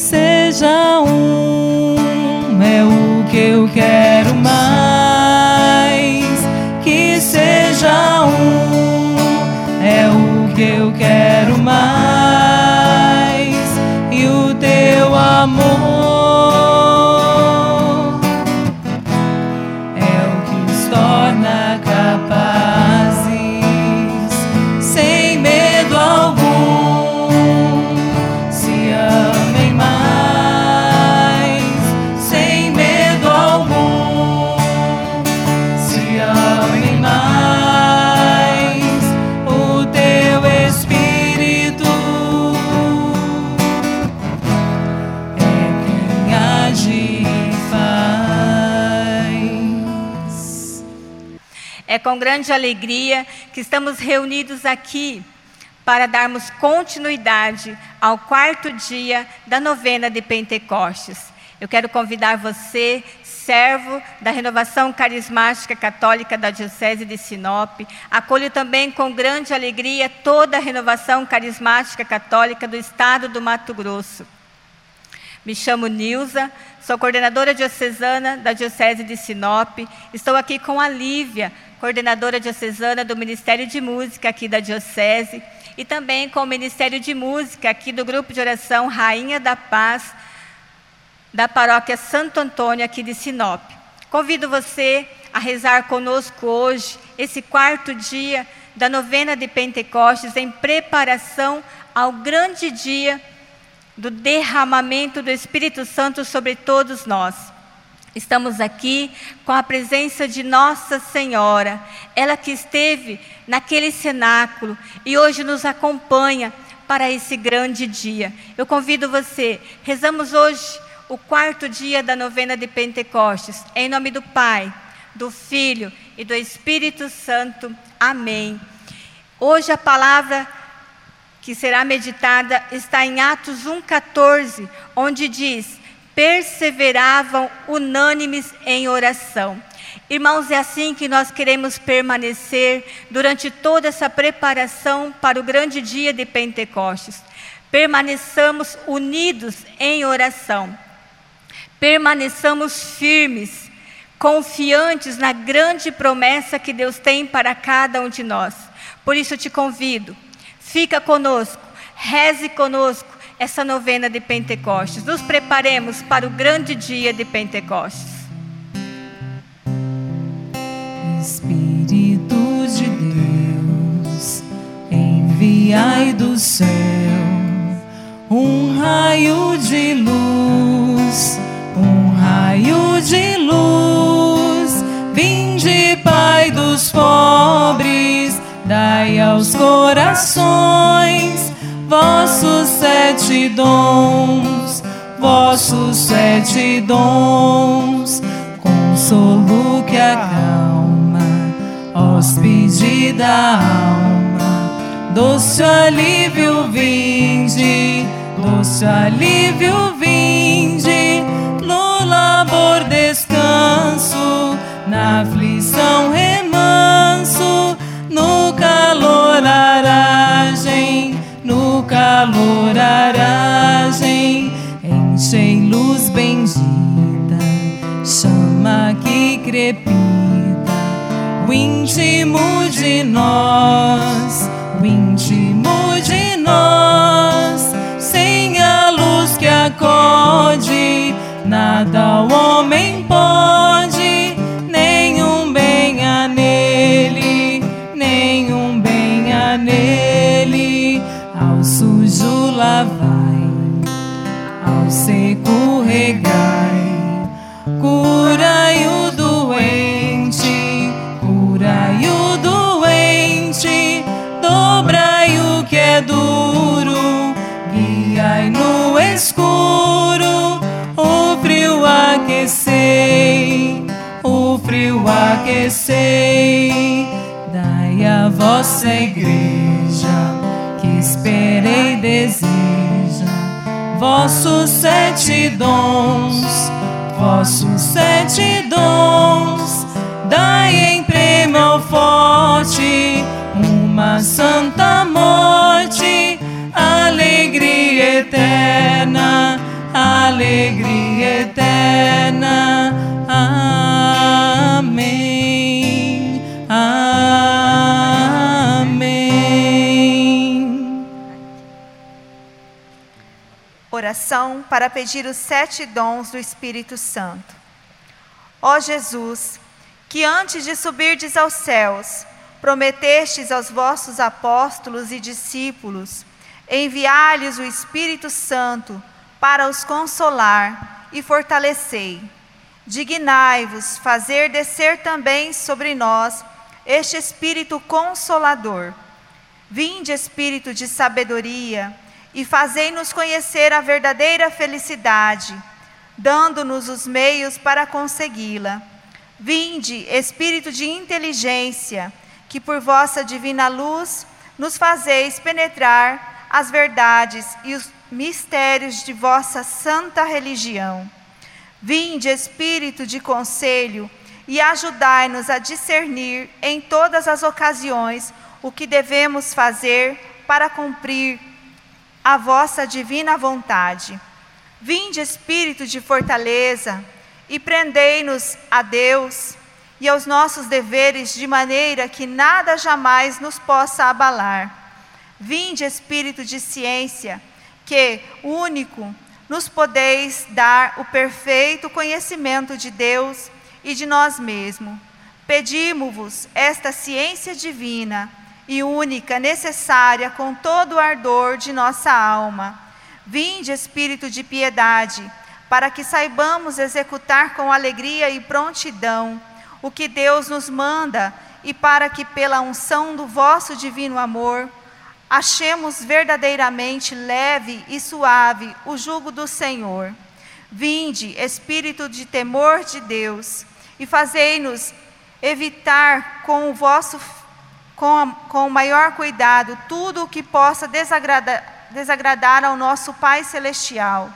seja um, com grande alegria que estamos reunidos aqui para darmos continuidade ao quarto dia da novena de Pentecostes. Eu quero convidar você, servo da Renovação Carismática Católica da Diocese de Sinop, acolho também com grande alegria toda a Renovação Carismática Católica do Estado do Mato Grosso. Me chamo Nilza, sou coordenadora diocesana da Diocese de Sinop. Estou aqui com a Lívia, coordenadora diocesana do Ministério de Música aqui da Diocese, e também com o Ministério de Música aqui do Grupo de Oração Rainha da Paz, da Paróquia Santo Antônio aqui de Sinop. Convido você a rezar conosco hoje, esse quarto dia da novena de Pentecostes, em preparação ao grande dia do derramamento do Espírito Santo sobre todos nós. Estamos aqui com a presença de Nossa Senhora, ela que esteve naquele cenáculo e hoje nos acompanha para esse grande dia. Eu convido você, rezamos hoje o quarto dia da novena de Pentecostes, em nome do Pai, do Filho e do Espírito Santo. Amém. Hoje a palavra que será meditada está em Atos 1,14, onde diz: perseveravam unânimes em oração. Irmãos, é assim que nós queremos permanecer durante toda essa preparação para o grande dia de Pentecostes. Permaneçamos unidos em oração. Permaneçamos firmes, confiantes na grande promessa que Deus tem para cada um de nós. Por isso eu te convido, fica conosco, reze conosco, essa novena de Pentecostes. Nos preparemos para o grande dia de Pentecostes. Espírito de Deus, enviai do céu um raio de luz, um raio de luz. Vinde, Pai dos pobres, dai aos corações vossos sete dons, vossos sete dons, consolo que acalma, hóspede da alma, doce alívio vinde, doce alívio vinde, no labor descanso, na aflição remanso, no calor aragem no calor aragem, crepita, o íntimo de nós, o íntimo de nós, sem a luz que acode, nada o homem pode, nenhum bem há nele, nenhum bem há nele ao sujo lavai, ao seco frio aquecei, dai a vossa igreja espera e deseja vossos sete dons, vossos sete dons. Dai Oração para pedir os sete dons do Espírito Santo. Ó Jesus, que antes de subirdes aos céus, prometestes aos vossos apóstolos e discípulos enviar-lhes o Espírito Santo para os consolar e fortalecei. Dignai-vos fazer descer também sobre nós este Espírito consolador. Vinde, Espírito de sabedoria, e fazei-nos conhecer a verdadeira felicidade, dando-nos os meios para consegui-la. Vinde, Espírito de inteligência, que por vossa divina luz nos fazeis penetrar as verdades e os mistérios de vossa santa religião. Vinde, Espírito de conselho, e ajudai-nos a discernir em todas as ocasiões o que devemos fazer para cumprir a vossa divina vontade. Vinde, Espírito de fortaleza, e prendei-nos a Deus e aos nossos deveres de maneira que nada jamais nos possa abalar. Vinde, Espírito de ciência, que, único, nos podeis dar o perfeito conhecimento de Deus e de nós mesmos. Pedimos-vos esta ciência divina e única, necessária com todo o ardor de nossa alma. Vinde, Espírito de piedade, para que saibamos executar com alegria e prontidão o que Deus nos manda e para que, pela unção do vosso divino amor, achemos verdadeiramente leve e suave o jugo do Senhor. Vinde, Espírito de temor de Deus, e fazei-nos evitar com o vosso com, a, com o maior cuidado tudo o que possa desagradar, desagradar ao nosso Pai celestial.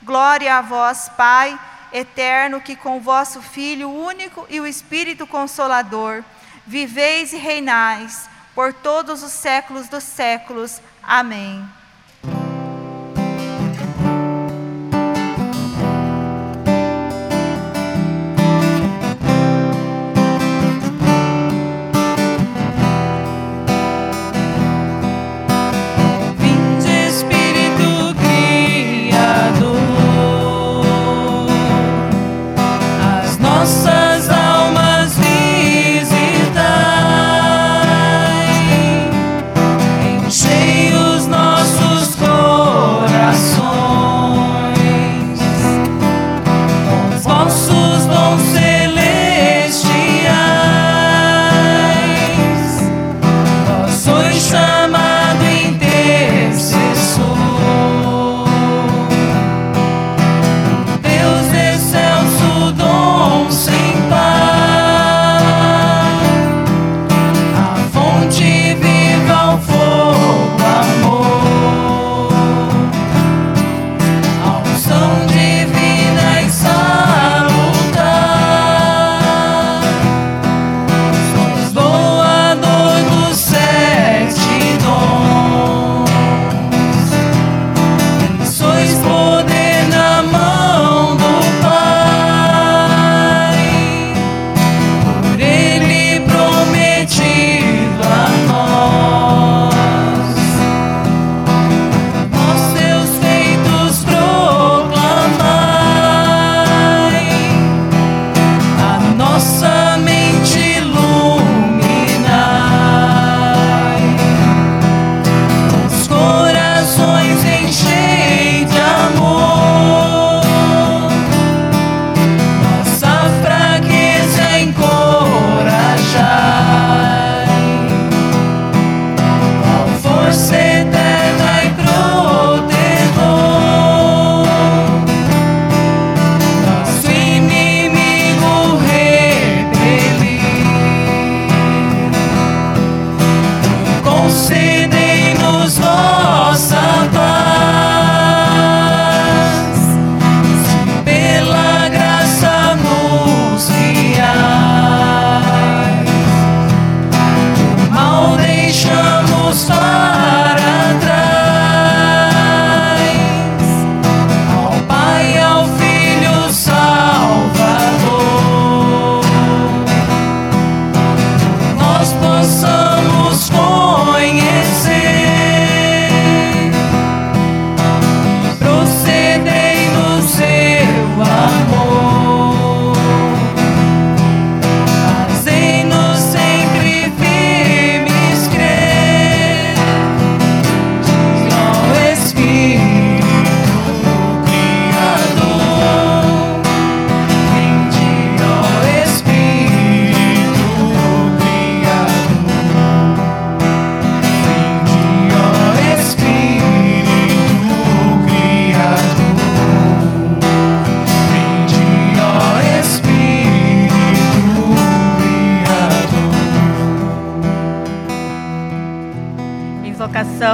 Glória a vós, Pai eterno, que com vosso Filho único e o Espírito consolador viveis e reinais por todos os séculos dos séculos. Amém.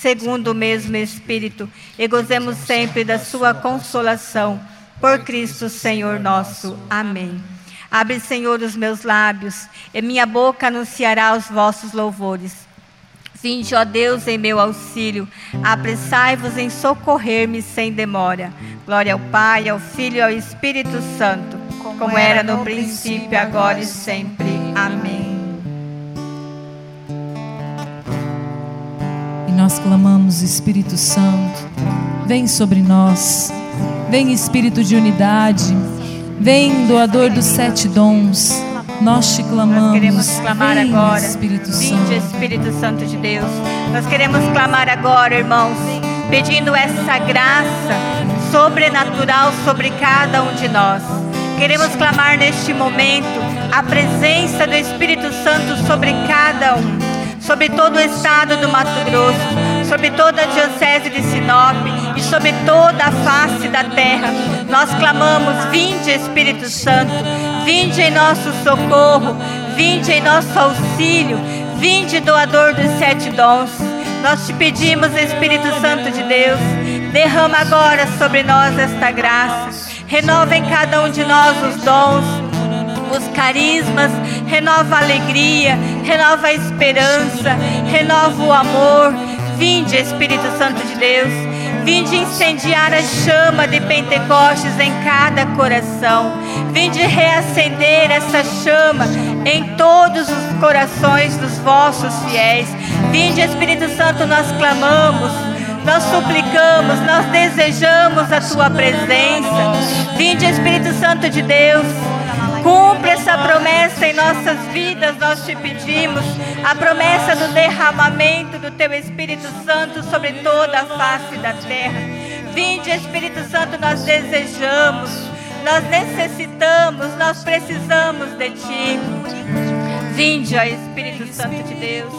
segundo o mesmo Espírito, e gozemos sempre da sua consolação. Por Cristo Senhor nosso. Amém. Abre, Senhor, os meus lábios, e minha boca anunciará os vossos louvores. Vinde, ó Deus, em meu auxílio, apressai-vos em socorrer-me sem demora. Glória ao Pai, ao Filho e ao Espírito Santo, como, como era no princípio, agora e sempre. Amém. Nós clamamos, Espírito Santo, vem sobre nós, vem Espírito de unidade, vem doador dos sete dons nós te clamamos. Nós queremos clamar Vem, agora. Espírito Vinde, Santo. Espírito Santo de Deus. Nós queremos clamar agora, irmãos, pedindo essa graça sobrenatural sobre cada um de nós. Queremos clamar neste momento a presença do Espírito Santo sobre cada um, sobre todo o estado do Mato Grosso, sobre toda a diocese de Sinop e sobre toda a face da terra. Nós clamamos: Vinde, Espírito Santo, vinde em nosso socorro, vinde em nosso auxílio, vinde, doador dos sete dons. Nós te pedimos, Espírito Santo de Deus, derrama agora sobre nós esta graça. Renova em cada um de nós os dons, os carismas, renova a alegria, renova a esperança, renova o amor. Vinde, Espírito Santo de Deus, vinde incendiar a chama de Pentecostes em cada coração, vinde reacender essa chama em todos os corações dos vossos fiéis. Vinde, Espírito Santo, nós clamamos nós suplicamos, nós desejamos a tua presença. Vinde, Espírito Santo de Deus. Cumpre essa promessa em nossas vidas, nós te pedimos. A promessa do derramamento do teu Espírito Santo sobre toda a face da terra. Vinde, Espírito Santo, nós desejamos, nós necessitamos, nós precisamos de ti. Vinde, ó Espírito Santo de Deus.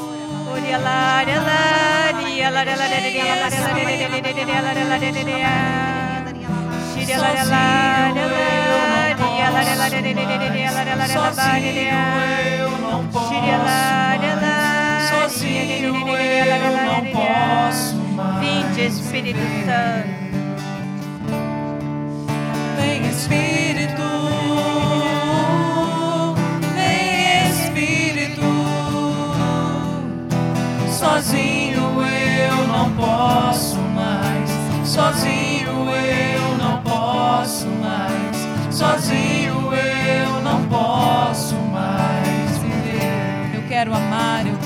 Sozinho eu não posso mais. Vinde, Espírito Santo. Vem Espírito, vem Espírito. Sozinho eu não posso mais. Sozinho eu não posso mais. Sozinho quero amar, eu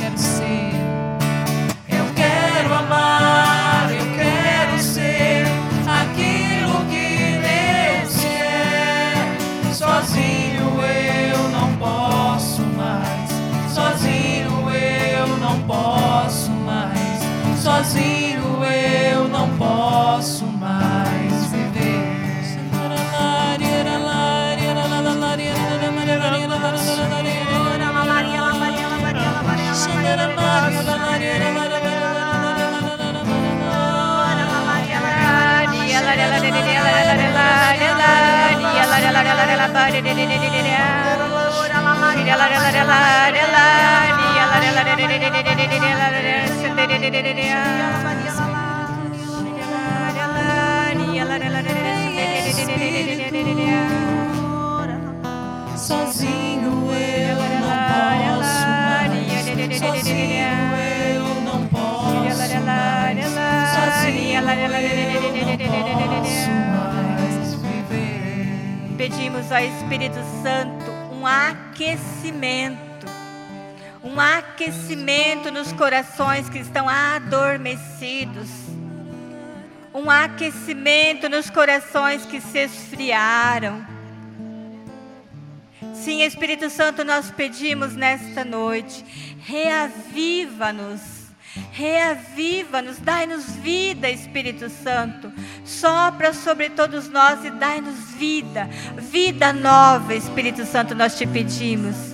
Sozinho Pedimos ao Espírito Santo um aquecimento, um aquecimento nos corações que estão adormecidos, um aquecimento nos corações que se esfriaram. Sim, Espírito Santo, nós pedimos nesta noite, reaviva-nos, Reaviva-nos, dai-nos vida, Espírito Santo. Sopra sobre todos nós e dai-nos vida, vida nova, Espírito Santo, nós te pedimos.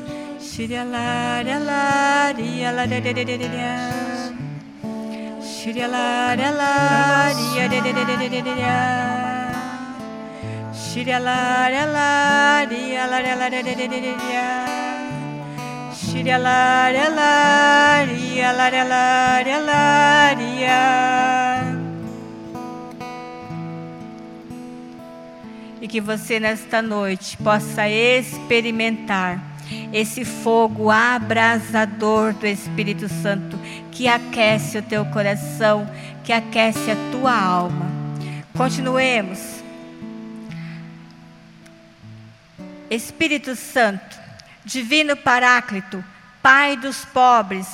E que você nesta noite possa experimentar esse fogo abrasador do Espírito Santo que aquece o teu coração, que aquece a tua alma. Continuemos. Espírito Santo, Divino Paráclito, Pai dos pobres,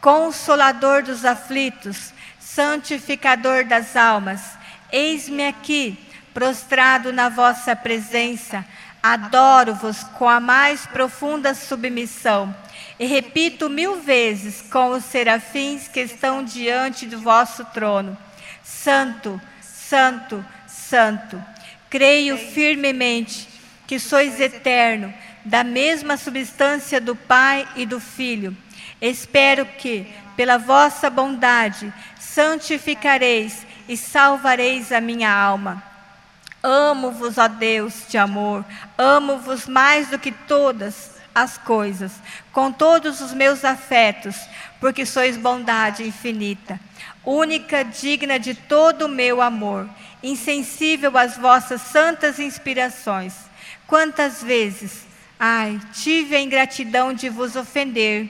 Consolador dos aflitos, Santificador das almas, eis-me aqui, prostrado na vossa presença, adoro-vos com a mais profunda submissão. E repito mil vezes com os serafins que estão diante do vosso trono: Santo, Santo, Santo. Creio firmemente que sois eterno, da mesma substância do Pai e do Filho. Espero que, pela vossa bondade, santificareis e salvareis a minha alma. Amo-vos, ó Deus de amor, amo-vos mais do que todas as coisas, com todos os meus afetos, porque sois bondade infinita, única, digna de todo o meu amor, insensível às vossas santas inspirações Quantas vezes, ai, tive a ingratidão de vos ofender.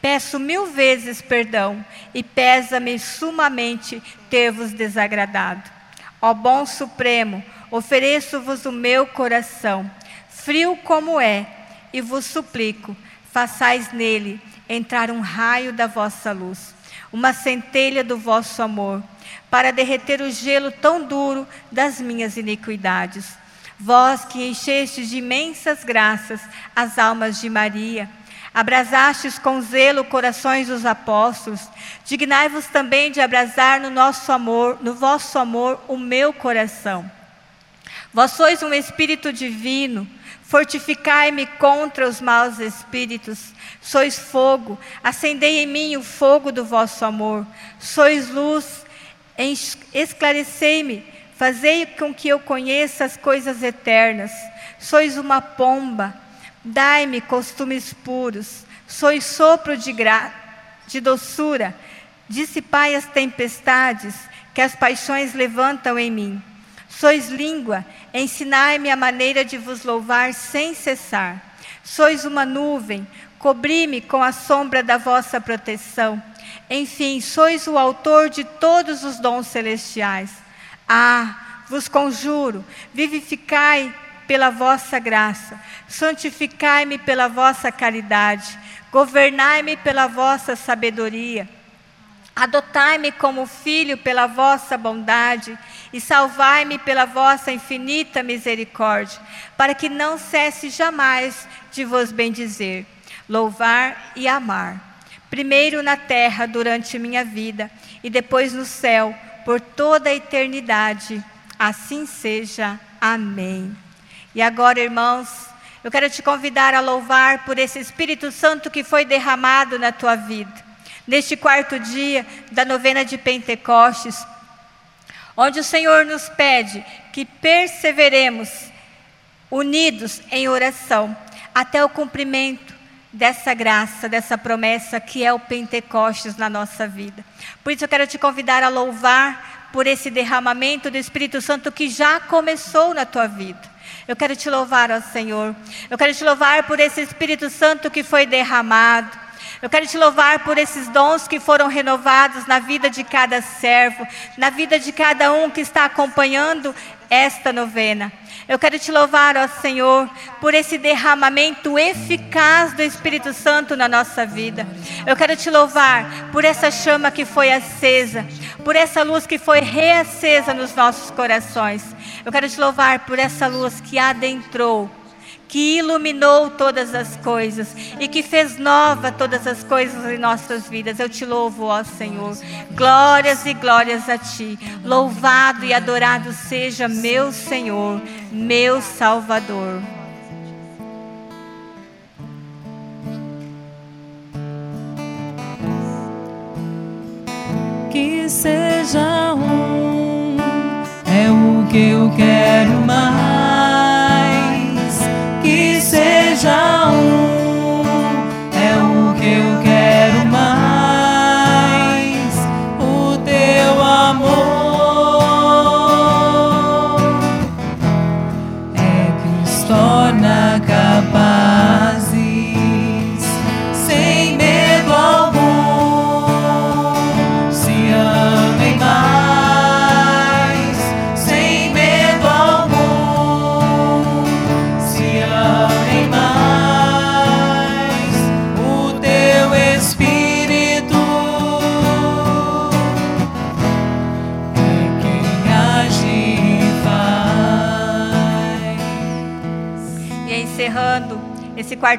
Peço mil vezes perdão e pesa-me sumamente ter-vos desagradado. Ó bom Supremo, ofereço-vos o meu coração, frio como é, e vos suplico, façais nele entrar um raio da vossa luz, uma centelha do vosso amor, para derreter o gelo tão duro das minhas iniquidades Vós que enchestes de imensas graças as almas de Maria, abrasastes com zelo corações dos apóstolos, dignai-vos também de abrasar no nosso amor, no vosso amor, o meu coração. Vós sois um espírito divino, fortificai-me contra os maus espíritos. Sois fogo, acendei em mim o fogo do vosso amor. Sois luz, esclarecei-me Fazei com que eu conheça as coisas eternas. Sois uma pomba, dai-me costumes puros. Sois sopro de, gra... de doçura, dissipai as tempestades que as paixões levantam em mim. Sois língua, ensinai-me a maneira de vos louvar sem cessar. Sois uma nuvem, cobri-me com a sombra da vossa proteção. Enfim, sois o autor de todos os dons celestiais. Ah, vos conjuro, vivificai pela vossa graça, santificai-me pela vossa caridade, governai-me pela vossa sabedoria. Adotai-me como filho pela vossa bondade e salvai-me pela vossa infinita misericórdia, para que não cesse jamais de vos bendizer, louvar e amar. Primeiro na terra durante minha vida e depois no céu por toda a eternidade. Assim seja. Amém. E agora, irmãos, eu quero te convidar a louvar por esse Espírito Santo que foi derramado na tua vida. Neste quarto dia da novena de Pentecostes, onde o Senhor nos pede que perseveremos unidos em oração até o cumprimento dessa graça, dessa promessa que é o Pentecostes na nossa vida. Por isso eu quero te convidar a louvar por esse derramamento do Espírito Santo que já começou na tua vida. Eu quero te louvar, ó Senhor. Eu quero te louvar por esse Espírito Santo que foi derramado. Eu quero te louvar por esses dons que foram renovados na vida de cada servo, na vida de cada um que está acompanhando esta novena. Eu quero te louvar, ó Senhor, por esse derramamento eficaz do Espírito Santo na nossa vida. Eu quero te louvar por essa chama que foi acesa, por essa luz que foi reacesa nos nossos corações. Eu quero te louvar por essa luz que adentrou que iluminou todas as coisas e que fez nova todas as coisas em nossas vidas. Eu te louvo, ó Senhor. Glórias e glórias a ti. Louvado e adorado seja meu Senhor, meu Salvador. que seja um, é o que eu quero mais. Que seja um,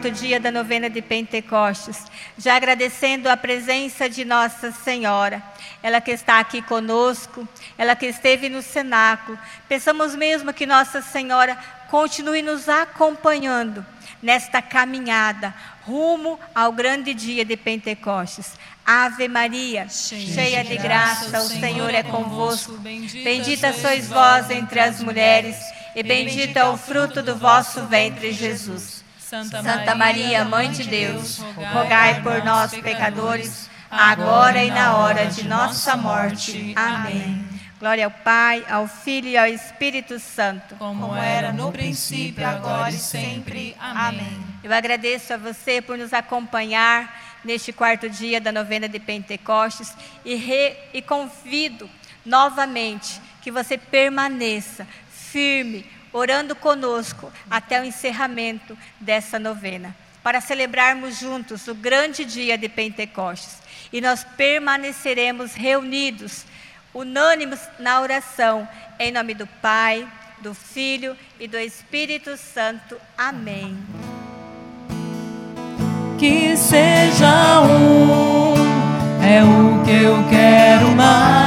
quarto dia da novena de Pentecostes, já agradecendo a presença de Nossa Senhora, ela que está aqui conosco, ela que esteve no cenáculo. Pensamos mesmo que Nossa Senhora continue nos acompanhando nesta caminhada rumo ao grande dia de Pentecostes. Ave Maria, cheia de graça, o Senhor é convosco. Bendita sois vós entre as mulheres, e bendito é o fruto do vosso ventre, Jesus. Santa Maria, Mãe de Deus, rogai por nós, pecadores, agora e na hora de nossa morte. Amém. Glória ao Pai, ao Filho e ao Espírito Santo. como era no princípio, agora e sempre. Amém. Eu agradeço a você por nos acompanhar neste quarto dia da novena de Pentecostes e, re- e convido novamente que você permaneça firme, orando conosco até o encerramento dessa novena, para celebrarmos juntos o grande dia de Pentecostes. E nós permaneceremos reunidos, unânimes na oração, em nome do Pai, do Filho e do Espírito Santo. Amém. que seja um, é o que eu quero mais.